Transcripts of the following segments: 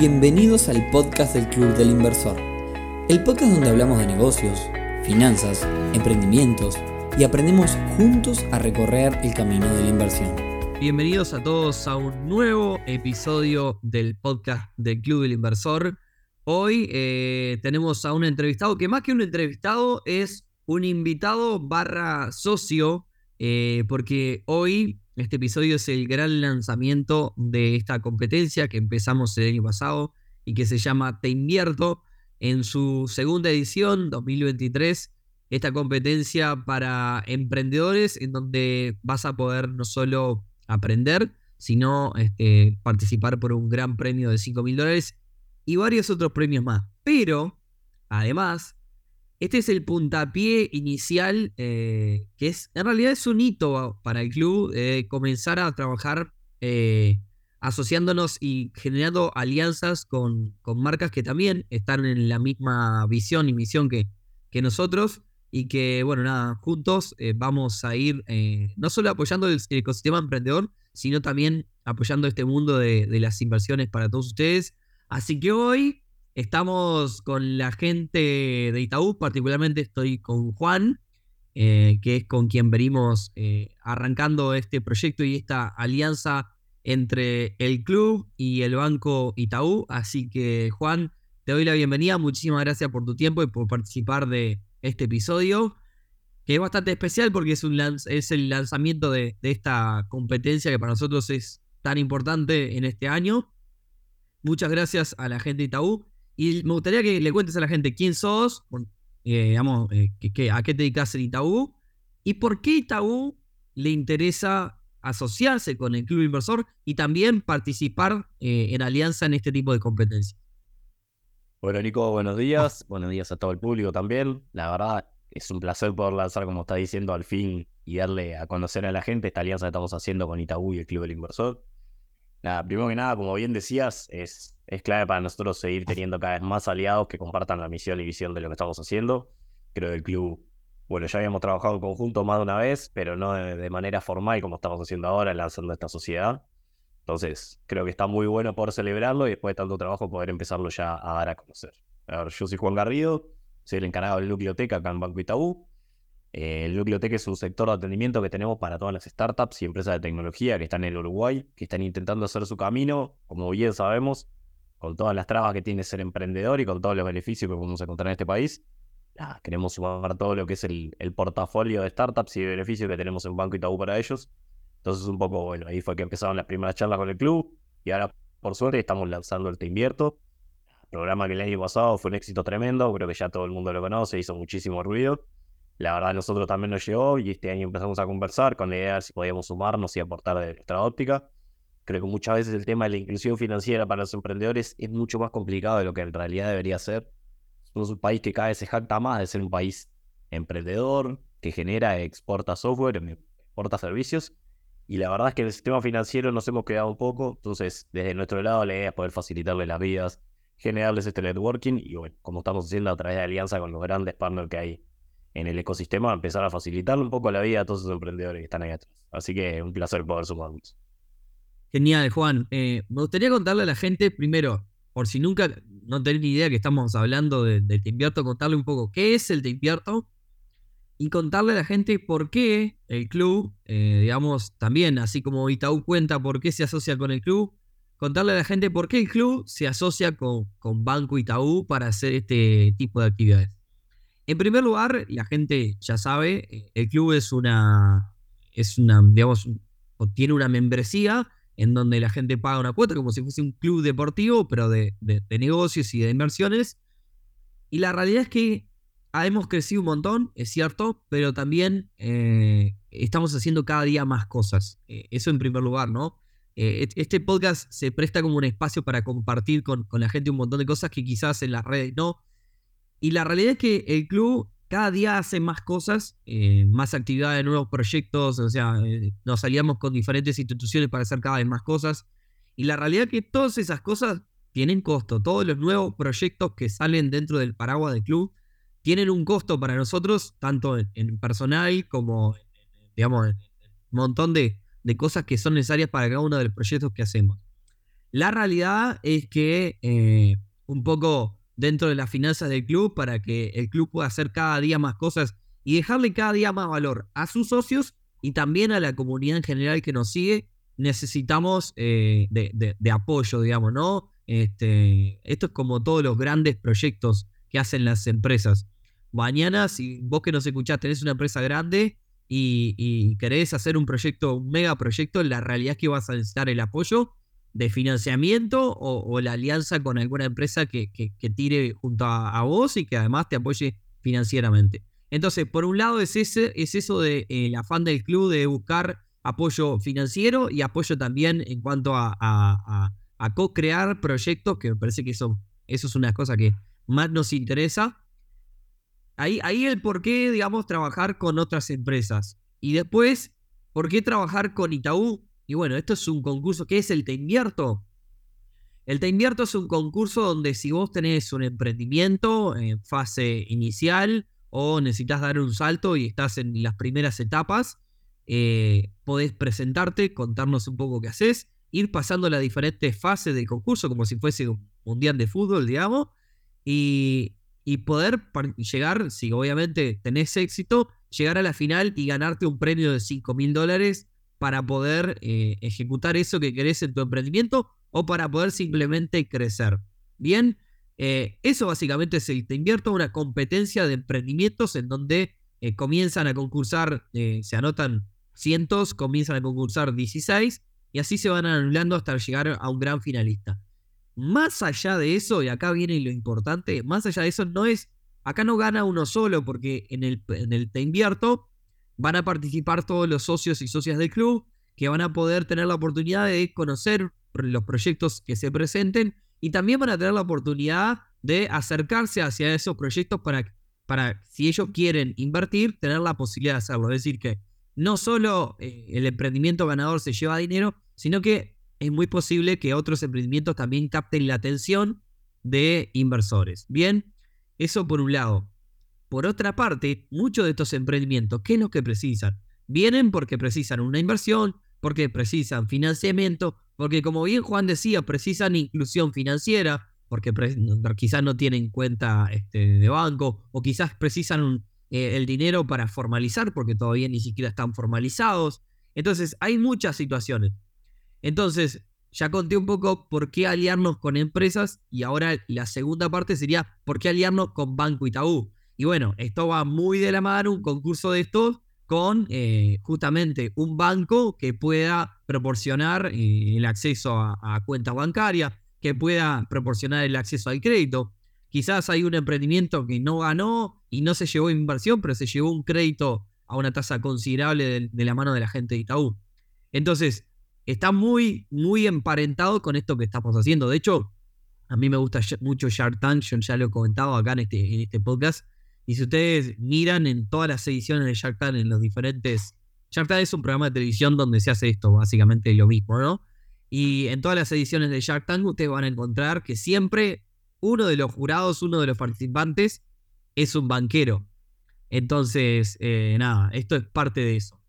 Bienvenidos al podcast del Club del Inversor, el podcast donde hablamos de negocios, finanzas, emprendimientos y aprendemos juntos a recorrer el camino de la inversión. Bienvenidos a todos a un nuevo episodio del podcast del Club del Inversor. Hoy eh, tenemos a un entrevistado que más que un entrevistado es un invitado barra socio, eh, porque hoy este episodio es el gran lanzamiento de esta competencia que empezamos el año pasado y que se llama Te Invierto en su segunda edición 2023. Esta competencia para emprendedores en donde vas a poder no solo aprender, sino este, participar por un gran premio de 5 mil dólares y varios otros premios más. Pero, además, este es el puntapié inicial, eh, que es en realidad es un hito para el club, eh, comenzar a trabajar eh, asociándonos y generando alianzas con, con, marcas que también están en la misma visión y misión que, que nosotros y que, bueno, nada, juntos vamos a ir no solo apoyando el, ecosistema emprendedor, sino también apoyando este mundo de, de las inversiones para todos ustedes. Así que hoy Estamos con la gente de Itaú, particularmente estoy con Juan, eh, que es con quien venimos eh, arrancando este proyecto y esta alianza entre el club y el banco Itaú. Así que Juan, te doy la bienvenida, muchísimas gracias por tu tiempo y por participar de este episodio, que es bastante especial porque es, el lanzamiento de esta competencia que para nosotros es tan importante en este año. Muchas gracias a la gente de Itaú. Y me gustaría que le cuentes a la gente quién sos, eh, digamos, eh, a qué te dedicas en Itaú y por qué Itaú le interesa asociarse con el club inversor y también participar eh, en alianza en este tipo de competencias. Bueno, Nico, buenos días. Buenos días a todo el público también. La verdad, es un placer poder lanzar, como está diciendo, al fin y darle a conocer a la gente esta alianza que estamos haciendo con Itaú y el Club del Inversor. Nada, primero que nada, como bien decías, es es clave para nosotros seguir teniendo cada vez más aliados que compartan la misión y visión de lo que estamos haciendo. Creo que el club, bueno, ya habíamos trabajado en conjunto más de una vez, pero no de, manera formal como estamos haciendo ahora, lanzando esta sociedad. Entonces, creo que está muy bueno poder celebrarlo y después de tanto trabajo poder empezarlo ya a dar a conocer. A ver, yo soy Juan Garrido, soy el encargado del núcleo acá en Banco Itaú. Eh, el núcleo es un sector de atendimiento que tenemos para todas las startups y empresas de tecnología que están en Uruguay, que están intentando hacer su camino, como bien sabemos, con todas las trabas que tiene ser emprendedor y con todos los beneficios que podemos encontrar en este país. queremos sumar todo lo que es el, portafolio de startups y beneficios que tenemos en Banco Itaú para ellos. Entonces, un poco, bueno, ahí fue que empezaron las primeras charlas con el club y ahora, por suerte, estamos lanzando el Te Invierto. Programa que el año pasado fue un éxito tremendo, creo que ya todo el mundo lo conoce, hizo muchísimo ruido. La verdad, nosotros también nos llegó y este año empezamos a conversar con la idea de si podíamos sumarnos y aportar de nuestra óptica. Creo que muchas veces el tema de la inclusión financiera para los emprendedores es mucho más complicado de lo que en realidad debería ser. Somos un país que cada vez se jacta más de ser un país emprendedor, que genera, exporta software, em, exporta servicios. Y la verdad es que en el sistema financiero nos hemos quedado un poco. Entonces, desde nuestro lado, la idea es poder facilitarles las vidas, generarles este networking y, bueno, como estamos haciendo a través de alianza con los grandes partners que hay en el ecosistema, empezar a facilitarle un poco la vida a todos esos emprendedores que están ahí atrás. Así que un placer poder sumarnos. Genial, Juan. Eh, me gustaría contarle a la gente, primero, por si nunca no tenés ni idea que estamos hablando del de Te Invierto, contarle un poco qué es el Te Invierto y contarle a la gente por qué el club, eh, digamos, también, así como Itaú cuenta por qué se asocia con el club, contarle a la gente por qué el club se asocia con, con Banco Itaú para hacer este tipo de actividades. En primer lugar, la gente ya sabe, eh, el club es una, es una, digamos, tiene una membresía en donde la gente paga una cuota como si fuese un club deportivo, pero de, negocios y de inversiones. Y la realidad es que hemos crecido un montón, es cierto, pero también eh, estamos haciendo cada día más cosas. Eh, eso en primer lugar, ¿no? Eh, este podcast se presta como un espacio para compartir con, con, la gente un montón de cosas que quizás en las redes no. Y la realidad es que el club cada día hace más cosas, eh, más actividades, nuevos proyectos, o sea, eh, nos aliamos con diferentes instituciones para hacer cada vez más cosas. Y la realidad es que todas esas cosas tienen costo. Todos los nuevos proyectos que salen dentro del paraguas del club tienen un costo para nosotros, tanto en, personal como, digamos, un montón de, de cosas que son necesarias para cada uno de los proyectos que hacemos. La realidad es que eh, un poco dentro de las finanzas del club, para que el club pueda hacer cada día más cosas y dejarle cada día más valor a sus socios y también a la comunidad en general que nos sigue, necesitamos eh, de, apoyo, digamos, ¿no? Este, esto es como todos los grandes proyectos que hacen las empresas. Mañana, si vos que nos escuchás tenés una empresa grande y, querés hacer un proyecto, un mega proyecto, la realidad es que vas a necesitar el apoyo de financiamiento o, la alianza con alguna empresa que, tire junto a, vos y que además te apoye financieramente. Entonces, por un lado es, ese, es eso de, el afán del club de buscar apoyo financiero y apoyo también en cuanto a, a, co-crear proyectos, que me parece que eso, eso es una cosa que más nos interesa. Ahí, ahí el por qué, digamos, trabajar con otras empresas. Y después, ¿por qué trabajar con Itaú? Y bueno, esto es un concurso. ¿Qué es el Te Invierto? El Te Invierto es un concurso donde si vos tenés un emprendimiento en fase inicial o necesitas dar un salto y estás en las primeras etapas, eh, podés presentarte, contarnos un poco qué haces, ir pasando las diferentes fases del concurso como si fuese un mundial de fútbol, digamos, y, poder llegar, si obviamente tenés éxito, llegar a la final y ganarte un premio de 5 mil dólares para poder eh, ejecutar eso que querés en tu emprendimiento o para poder simplemente crecer. Bien, eh, eso básicamente es el Te Invierto, una competencia de emprendimientos en donde eh, comienzan a concursar, se anotan cientos, comienzan a concursar 16 y así se van anulando hasta llegar a un gran finalista. Más allá de eso, y acá viene lo importante, más allá de eso no es, acá no gana uno solo porque en el, en el Te Invierto van a participar todos los socios y socias del club que van a poder tener la oportunidad de conocer los proyectos que se presenten y también van a tener la oportunidad de acercarse hacia esos proyectos para, para si ellos quieren invertir, tener la posibilidad de hacerlo. Es decir, que no solo eh, el emprendimiento ganador se lleva dinero, sino que es muy posible que otros emprendimientos también capten la atención de inversores. Bien, eso por un lado. Por otra parte, muchos de estos emprendimientos, ¿qué es lo que precisan? Vienen porque precisan una inversión, porque precisan financiamiento, porque como bien Juan decía, precisan inclusión financiera, porque quizás no tienen cuenta este, de banco, o quizás precisan eh, el dinero para formalizar, porque todavía ni siquiera están formalizados. Entonces, hay muchas situaciones. Entonces, ya conté un poco por qué aliarnos con empresas y ahora la segunda parte sería por qué aliarnos con Banco Itaú. Y bueno, esto va muy de la mano, un concurso de estos, con eh, justamente un banco que pueda proporcionar eh, el acceso a, a cuentas bancarias, que pueda proporcionar el acceso al crédito. Quizás hay un emprendimiento que no ganó y no se llevó inversión, pero se llevó un crédito a una tasa considerable de, la mano de la gente de Itaú. Entonces, está muy, muy emparentado con esto que estamos haciendo. De hecho, a mí me gusta mucho Shark Tank, yo ya lo he comentado acá en este, en este podcast, y si ustedes miran en todas las ediciones de Shark Tank, en los diferentes... Shark Tank es un programa de televisión donde se hace esto, básicamente lo mismo, ¿no? Y en todas las ediciones de Shark Tank ustedes van a encontrar que siempre uno de los jurados, uno de los participantes es un banquero. Entonces, eh, nada, esto es parte de eso.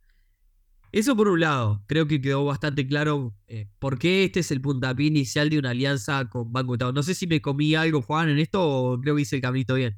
Eso por un lado, creo que quedó bastante claro eh, por qué este es el puntapié inicial de una alianza con Banco Estado. No sé si me comí algo, Juan, en esto o creo que hice el caminito bien.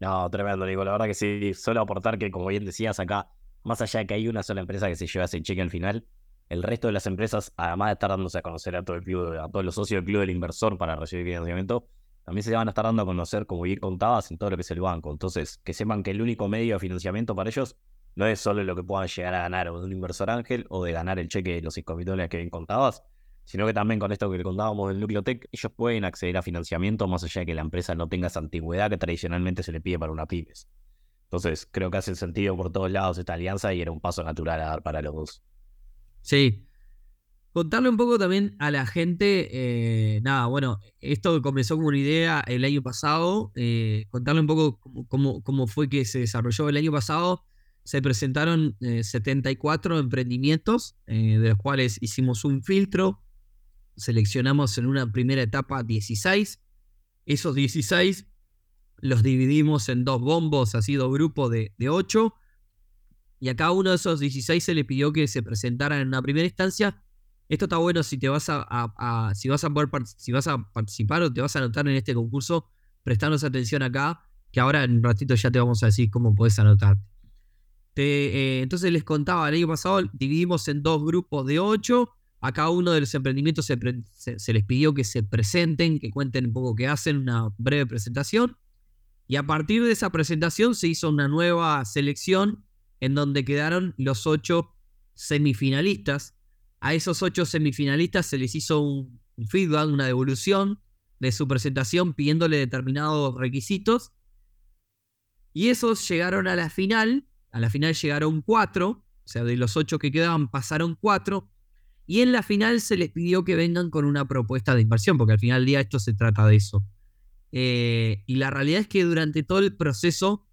No, tremendo, digo, la verdad que sí, solo aportar que, como bien decías acá, más allá de que hay una sola empresa que se lleva ese cheque al final, el resto de las empresas, además de estar dándose a conocer a todo el club, a todos los socios del club del inversor para recibir financiamiento, también se van a estar dando a conocer, como bien contabas, en todo lo que es el banco. Entonces, que sepan que el único medio de financiamiento para ellos no es solo lo que puedan llegar a ganar o de un inversor ángel o de ganar el cheque de los 5 mil dólares que bien contabas, sino que también con esto que contábamos del núcleo tech, ellos pueden acceder a financiamiento más allá de que la empresa no tenga esa antigüedad que tradicionalmente se le pide para una pymes. Entonces, creo que hace sentido por todos lados esta alianza y era un paso natural a dar para los dos. Sí. Contarle un poco también a la gente, eh, nada, bueno, esto comenzó como una idea el año pasado, eh, contarle un poco cómo, cómo, fue que se desarrolló el año pasado. Se presentaron 74 eh, emprendimientos, de los cuales hicimos un filtro, seleccionamos en una primera etapa 16. Esos 16 los dividimos en dos bombos, así dos grupos de, de 8. Y a cada uno de esos 16 se le pidió que se presentaran en una primera instancia Esto está bueno si te vas a, si vas a poder participar o te vas a anotar en este concurso, prestanos atención acá, que ahora en un ratito ya te vamos a decir cómo puedes anotarte. Eh, entonces les contaba, el año pasado dividimos en dos grupos de ocho. A cada uno de los emprendimientos se, les pidió que se presenten, que cuenten un poco qué hacen, una breve presentación. Y a partir de esa presentación se hizo una nueva selección en donde quedaron los ocho semifinalistas. A esos ocho semifinalistas se les hizo un feedback, una devolución de su presentación pidiéndole determinados requisitos. Y esos llegaron a la final. A la final llegaron cuatro. O sea, de los ocho que quedaban pasaron cuatro. Y en la final se les pidió que vengan con una propuesta de inversión, porque al final del día esto se trata de eso. Eh, y la realidad es que durante todo el proceso,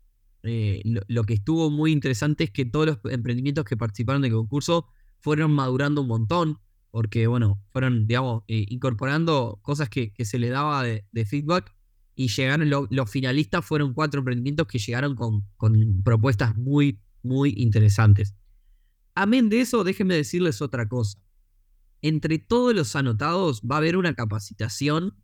eh, lo, que estuvo muy interesante es que todos los emprendimientos que participaron del concurso fueron madurando un montón, porque, bueno, fueron, digamos, eh, incorporando cosas que, se le daba de, feedback y llegaron, los finalistas fueron cuatro emprendimientos que llegaron con, con propuestas muy, muy interesantes. Amén de eso, déjenme decirles otra cosa. Entre todos los anotados va a haber una capacitación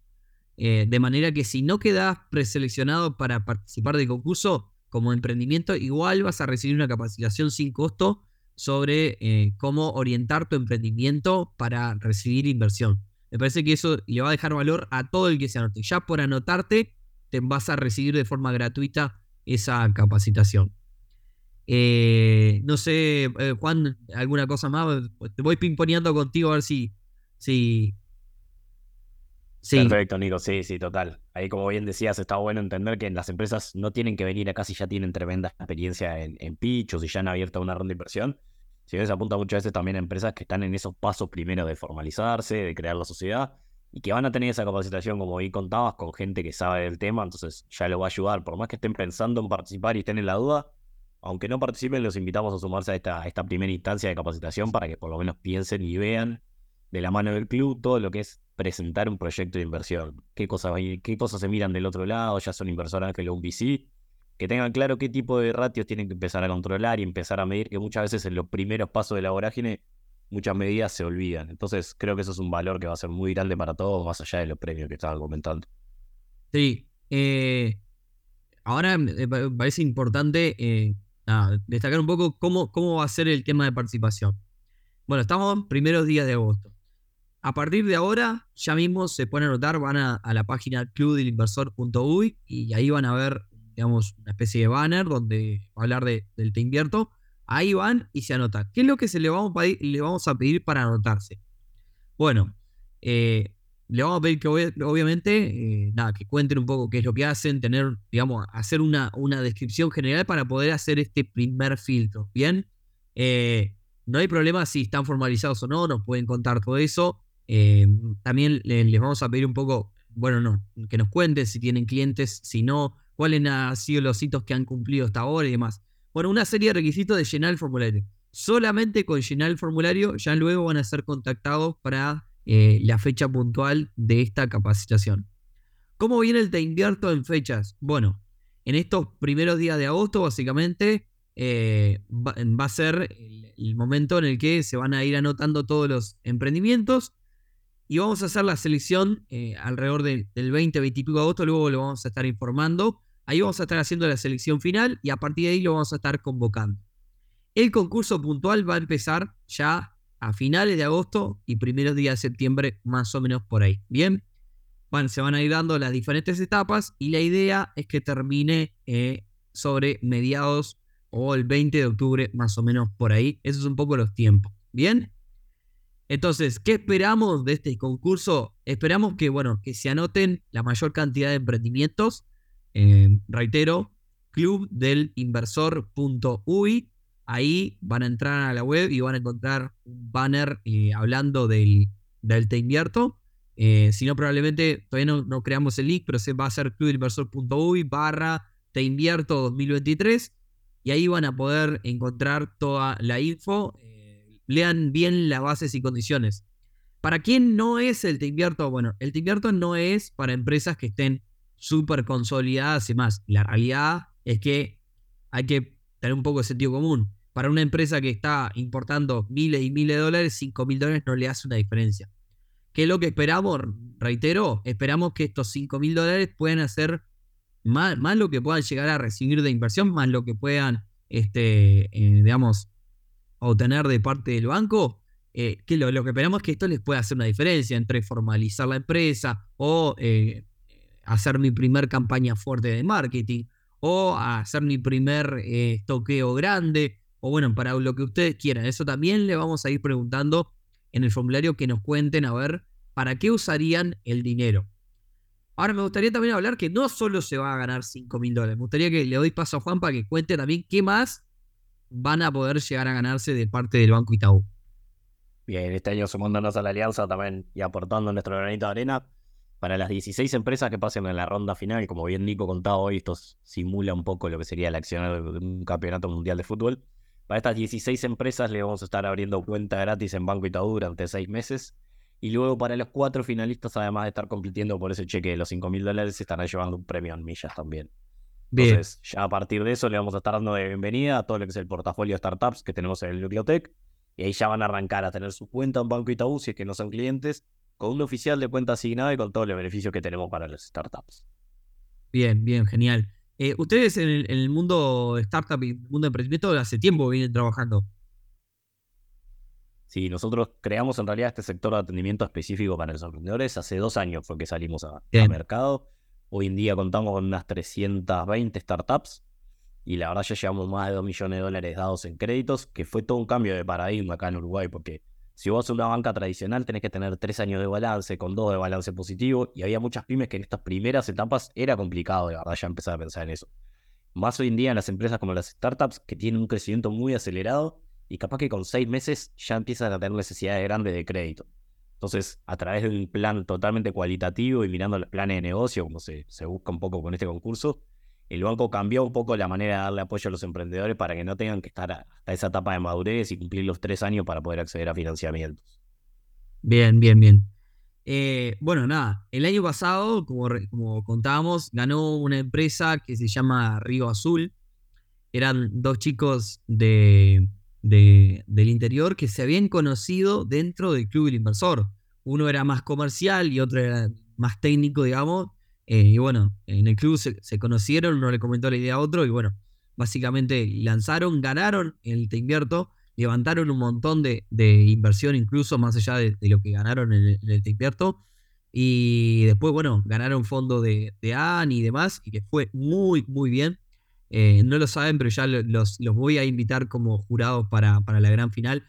eh, de manera que si no quedas preseleccionado para participar del concurso como emprendimiento, igual vas a recibir una capacitación sin costo sobre eh, cómo orientar tu emprendimiento para recibir inversión. Me parece que eso le va a dejar valor a todo el que se anote. Ya por anotarte, te vas a recibir de forma gratuita esa capacitación. Eh, no sé, Juan, alguna cosa más. Te voy pimponeando contigo a ver si, si, Perfecto, Nico, sí, sí, total. Ahí, como bien decías, está bueno entender que las empresas no tienen que venir acá si ya tienen tremenda experiencia en, en pitch o si ya han abierto una ronda de inversión. Si bien se apunta muchas veces también a empresas que están en esos pasos primero de formalizarse, de crear la sociedad y que van a tener esa capacitación, como ahí contabas, con gente que sabe del tema, entonces ya lo va a ayudar. Por más que estén pensando en participar y estén en la duda, aunque no participen, los invitamos a sumarse a esta, primera instancia de capacitación para que por lo menos piensen y vean de la mano del club todo lo que es presentar un proyecto de inversión. ¿Qué cosas, qué cosas se miran del otro lado? Ya son inversores que lo un VC. Que tengan claro qué tipo de ratios tienen que empezar a controlar y empezar a medir, que muchas veces en los primeros pasos de la vorágine muchas medidas se olvidan. Entonces creo que eso es un valor que va a ser muy grande para todos, más allá de los premios que estaban comentando. Sí. Eh, ahora me parece importante eh, destacar un poco cómo, cómo va a ser el tema de participación. Bueno, estamos en primeros días de agosto. A partir de ahora, ya mismo se pueden anotar, van a, la página clubdelinversor.uy y ahí van a ver, digamos, una especie de banner donde va a hablar de, del Te Invierto. Ahí van y se anotan. ¿Qué es lo que se le vamos a le vamos a pedir para anotarse? Bueno, eh, le vamos a pedir que obviamente, eh, nada, que cuenten un poco qué es lo que hacen, tener, digamos, hacer una, una descripción general para poder hacer este primer filtro. Bien, eh, no hay problema si están formalizados o no, nos pueden contar todo eso. Eh, también les vamos a pedir un poco, bueno, no, que nos cuenten si tienen clientes, si no, cuáles han sido los hitos que han cumplido hasta ahora y demás. Bueno, una serie de requisitos de llenar el formulario. Solamente con llenar el formulario ya luego van a ser contactados para eh, la fecha puntual de esta capacitación. ¿Cómo viene el Te Invierto en fechas? Bueno, en estos primeros días de agosto, básicamente, eh, va, a ser el, momento en el que se van a ir anotando todos los emprendimientos y vamos a hacer la selección eh, alrededor del 20, 20 y pico de agosto, luego lo vamos a estar informando. Ahí vamos a estar haciendo la selección final y a partir de ahí lo vamos a estar convocando. El concurso puntual va a empezar ya a finales de agosto y primeros días de septiembre, más o menos por ahí. Bien, bueno, se van a ir dando las diferentes etapas y la idea es que termine eh, sobre mediados o el 20 de octubre, más o menos por ahí. Esos son un poco los tiempos. Bien. Entonces, ¿qué esperamos de este concurso? Esperamos que, bueno, que se anoten la mayor cantidad de emprendimientos. Eh, reitero, clubdelinversor.uy. Ahí van a entrar a la web y van a encontrar un banner eh, hablando del, del Te Invierto. Eh, si no, probablemente todavía no, creamos el link, pero se va a ser clubdelinversor.uy barra Te Invierto 2023. Y ahí van a poder encontrar toda la info lean bien las bases y condiciones. ¿Para quién no es el Te Invierto? Bueno, el Te Invierto no es para empresas que estén súper consolidadas y más. La realidad es que hay que tener un poco de sentido común. Para una empresa que está importando miles y miles de dólares, 5 mil dólares no le hace una diferencia. ¿Qué es lo que esperamos? Reitero, esperamos que estos 5 mil dólares puedan hacer más, más, lo que puedan llegar a recibir de inversión, más lo que puedan, este, eh, digamos, obtener de parte del banco. Eh, que lo, que esperamos es que esto les pueda hacer una diferencia entre formalizar la empresa o eh, hacer mi primer campaña fuerte de marketing o hacer mi primer toqueo grande o bueno, para lo que ustedes quieran. Eso también le vamos a ir preguntando en el formulario que nos cuenten a ver para qué usarían el dinero. Ahora me gustaría también hablar que no solo se va a ganar 5 mil dólares, me gustaría que le doy paso a Juan para que cuente también qué más van a poder llegar a ganarse de parte del Banco Itaú. Bien, este año sumándonos a la alianza también y aportando nuestro granito de arena para las 16 empresas que pasen en la ronda final, como bien Nico contaba hoy, esto simula un poco lo que sería la acción de un campeonato mundial de fútbol. Para estas 16 empresas le vamos a estar abriendo cuenta gratis en Banco Itaú durante 6 meses. Y luego para los cuatro finalistas, además de estar compitiendo por ese cheque de los 5 mil dólares, se estarán llevando un premio en millas también. Entonces, ya a partir de eso le vamos a estar dando de bienvenida a todo lo que es el portafolio de startups que tenemos en el Bibliotec. Y ahí ya van a arrancar a tener su cuenta en Banco Itaú, si es que no son clientes, con un oficial de cuenta asignada y con todos los beneficios que tenemos para las startups. Bien, bien, genial. Eh, ustedes en el, mundo startup y mundo de emprendimiento hace tiempo vienen trabajando. Sí, nosotros creamos en realidad este sector de atendimiento específico para los emprendedores. Hace dos años fue que salimos a, mercado. Hoy en día contamos con unas 320 startups y la verdad ya llevamos más de 2 millones de dólares dados en créditos, que fue todo un cambio de paradigma acá en Uruguay, porque si vos sos una banca tradicional tenés que tener tres años de balance, con dos de balance positivo, y había muchas pymes que en estas primeras etapas era complicado, de verdad, ya empezar a pensar en eso. Más hoy en día en las empresas como las startups, que tienen un crecimiento muy acelerado, y capaz que con seis meses ya empiezan a tener necesidades grandes de crédito. Entonces, a través de un plan totalmente cualitativo y mirando los planes de negocio, como se, se busca un poco con este concurso, el banco cambió un poco la manera de darle apoyo a los emprendedores para que no tengan que estar hasta esa etapa de madurez y cumplir los tres años para poder acceder a financiamientos. Bien, bien, bien. Eh, bueno, nada, el año pasado, como, contábamos, ganó una empresa que se llama Río Azul. Eran dos chicos de, del interior que se habían conocido dentro del Club del Inversor. Uno era más comercial y otro era más técnico, digamos, eh, y bueno, en el club se, conocieron, uno le comentó la idea a otro y bueno, básicamente lanzaron, ganaron el Te Invierto, levantaron un montón de, inversión incluso más allá de, lo que ganaron en el, Te Invierto. Y después, bueno, ganaron fondo de, de AN y demás, y que fue muy, muy bien. Eh, no lo saben, pero ya los, los, voy a invitar como jurados para, para la gran final.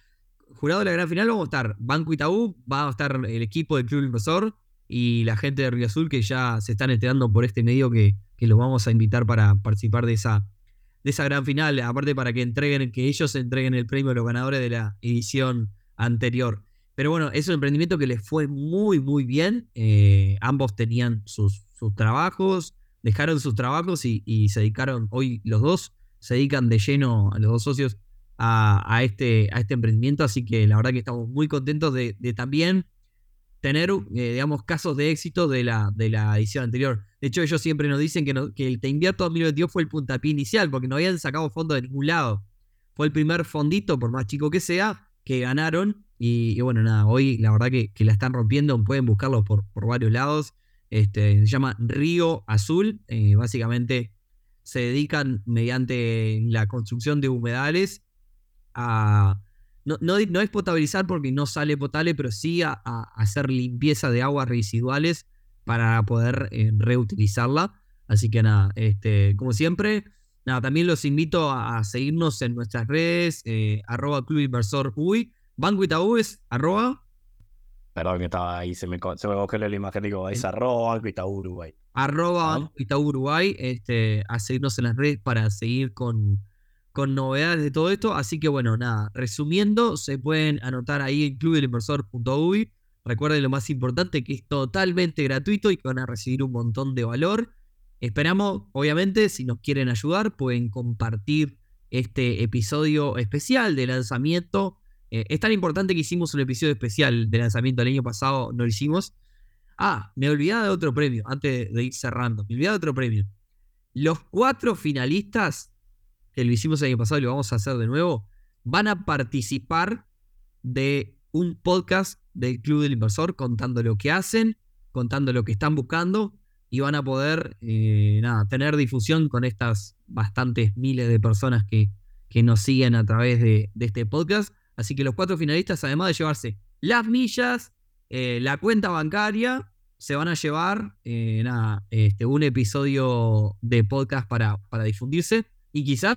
Jurado de la gran final vamos a estar Banco Itaú, va a estar el equipo del Club Inversor, y la gente de Río Azul que ya se están enterando por este medio que, que los vamos a invitar para participar de esa, de esa gran final, aparte para que entreguen, que ellos entreguen el premio a los ganadores de la edición anterior. Pero bueno, es un emprendimiento que les fue muy, muy bien. Eh, ambos tenían sus, sus, trabajos, dejaron sus trabajos y, se dedicaron, hoy los dos se dedican de lleno los dos socios a, este, a este emprendimiento. Así que la verdad que estamos muy contentos de también tener, eh, digamos, casos de éxito de la, de la edición anterior. De hecho, ellos siempre nos dicen que, que el Te Invierto 2022 fue el puntapié inicial, porque no habían sacado fondo de ningún lado. Fue el primer fondito, por más chico que sea, que ganaron. Y, bueno, nada, hoy la verdad que, la están rompiendo, pueden buscarlo por, por varios lados. Este, se llama Río Azul. Eh, básicamente se dedican mediante la construcción de humedales a no, no, es potabilizar porque no sale potable, pero sí a, hacer limpieza de aguas residuales para poder eh, reutilizarla. Así que nada, este, como siempre, nada, también los invito a, seguirnos en nuestras redes, eh, arroba Club Inversor UI, Banco Itaú es arroba. Perdón que estaba ahí, se me, se me cogió la imagen, digo, es arroba Banco Itaú Uruguay. Arroba Banco Itaú Uruguay, este, a seguirnos en las redes para seguir con con novedades de todo esto. Así que bueno, nada, resumiendo, se pueden anotar ahí en clubelinversor.uy. Recuerden lo más importante, que es totalmente gratuito y que van a recibir un montón de valor. Esperamos, obviamente, si nos quieren ayudar, pueden compartir este episodio especial de lanzamiento. Eh, es tan importante que hicimos un episodio especial de lanzamiento el año pasado, no lo hicimos. Ah, me olvidaba de otro premio, antes de ir cerrando. Me olvidaba de otro premio. Los cuatro finalistas que lo hicimos el año pasado y lo vamos a hacer de nuevo, van a participar de un podcast del Club del Inversor contando lo que hacen, contando lo que están buscando y van a poder eh, nada, tener difusión con estas bastantes miles de personas que, que nos siguen a través de, este podcast. Así que los cuatro finalistas, además de llevarse las millas, eh, la cuenta bancaria, se van a llevar eh, nada, este, un episodio de podcast para, para difundirse y quizás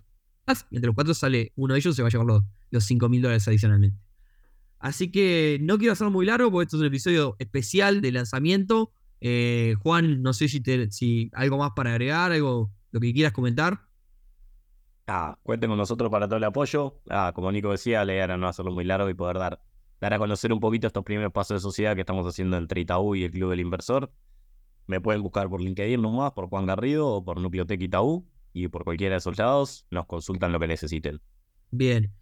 entre los cuatro sale uno de ellos se va a llevar los, los 5 mil dólares adicionalmente. Así que no quiero hacerlo muy largo porque esto es un episodio especial de lanzamiento. Eh, Juan, no sé si, algo más para agregar, algo lo que quieras comentar. Ah, cuenten con nosotros para todo el apoyo. Ah, como Nico decía, la idea era no hacerlo muy largo y poder dar, dar a conocer un poquito estos primeros pasos de sociedad que estamos haciendo entre Itaú y el Club del Inversor. Me pueden buscar por LinkedIn nomás, por Juan Garrido o por Nucleotec Itaú y por cualquiera de esos lados nos consultan lo que necesiten. Bien.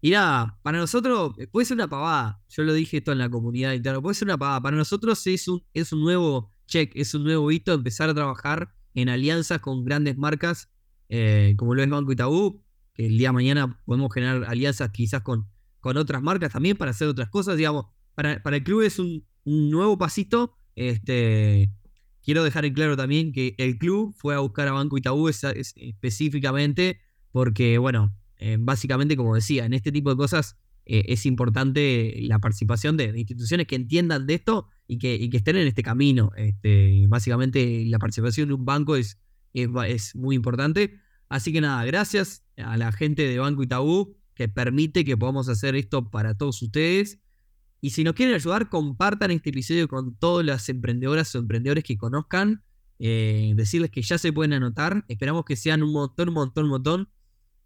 Y nada, para nosotros eh, puede ser una pavada. Yo lo dije esto en la comunidad interna. Puede ser una pavada. Para nosotros es un, es un nuevo check, es un nuevo hito empezar a trabajar en alianzas con grandes marcas eh, como lo es Banco Itaú. Que el día de mañana podemos generar alianzas quizás con, con otras marcas también para hacer otras cosas. Digamos, para, para el club es un, nuevo pasito. Este, quiero dejar en claro también que el club fue a buscar a Banco Itaú específicamente porque, bueno, eh, básicamente, como decía, en este tipo de cosas eh, es importante la participación de, instituciones que entiendan de esto y que, estén en este camino. Este, básicamente, la participación de un banco es, es, muy importante. Así que nada, gracias a la gente de Banco Itaú que permite que podamos hacer esto para todos ustedes. Y si nos quieren ayudar, compartan este episodio con todas las emprendedoras o emprendedores que conozcan. Eh, decirles que ya se pueden anotar. Esperamos que sean un montón, un montón, un montón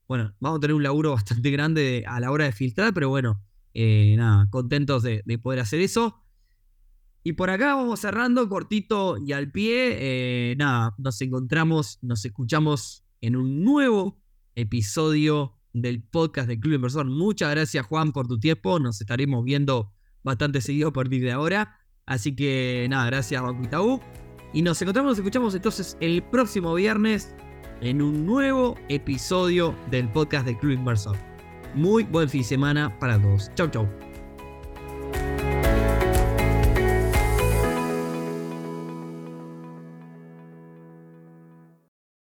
bueno, vamos a tener un laburo bastante grande a la hora de filtrar, pero bueno, eh, nada, contentos de, poder hacer eso. Y por acá vamos cerrando cortito y al pie. Eh, nada, nos encontramos, nos escuchamos en un nuevo episodio del podcast del Club Inversor. Muchas gracias Juan por tu tiempo. Nos estaremos viendo bastante seguido a partir de ahora. Así que nada, gracias Banco Y nos encontramos, nos escuchamos entonces el próximo viernes en un nuevo episodio del podcast de Club Inversor. Muy buen fin de semana para todos. Chau, chau.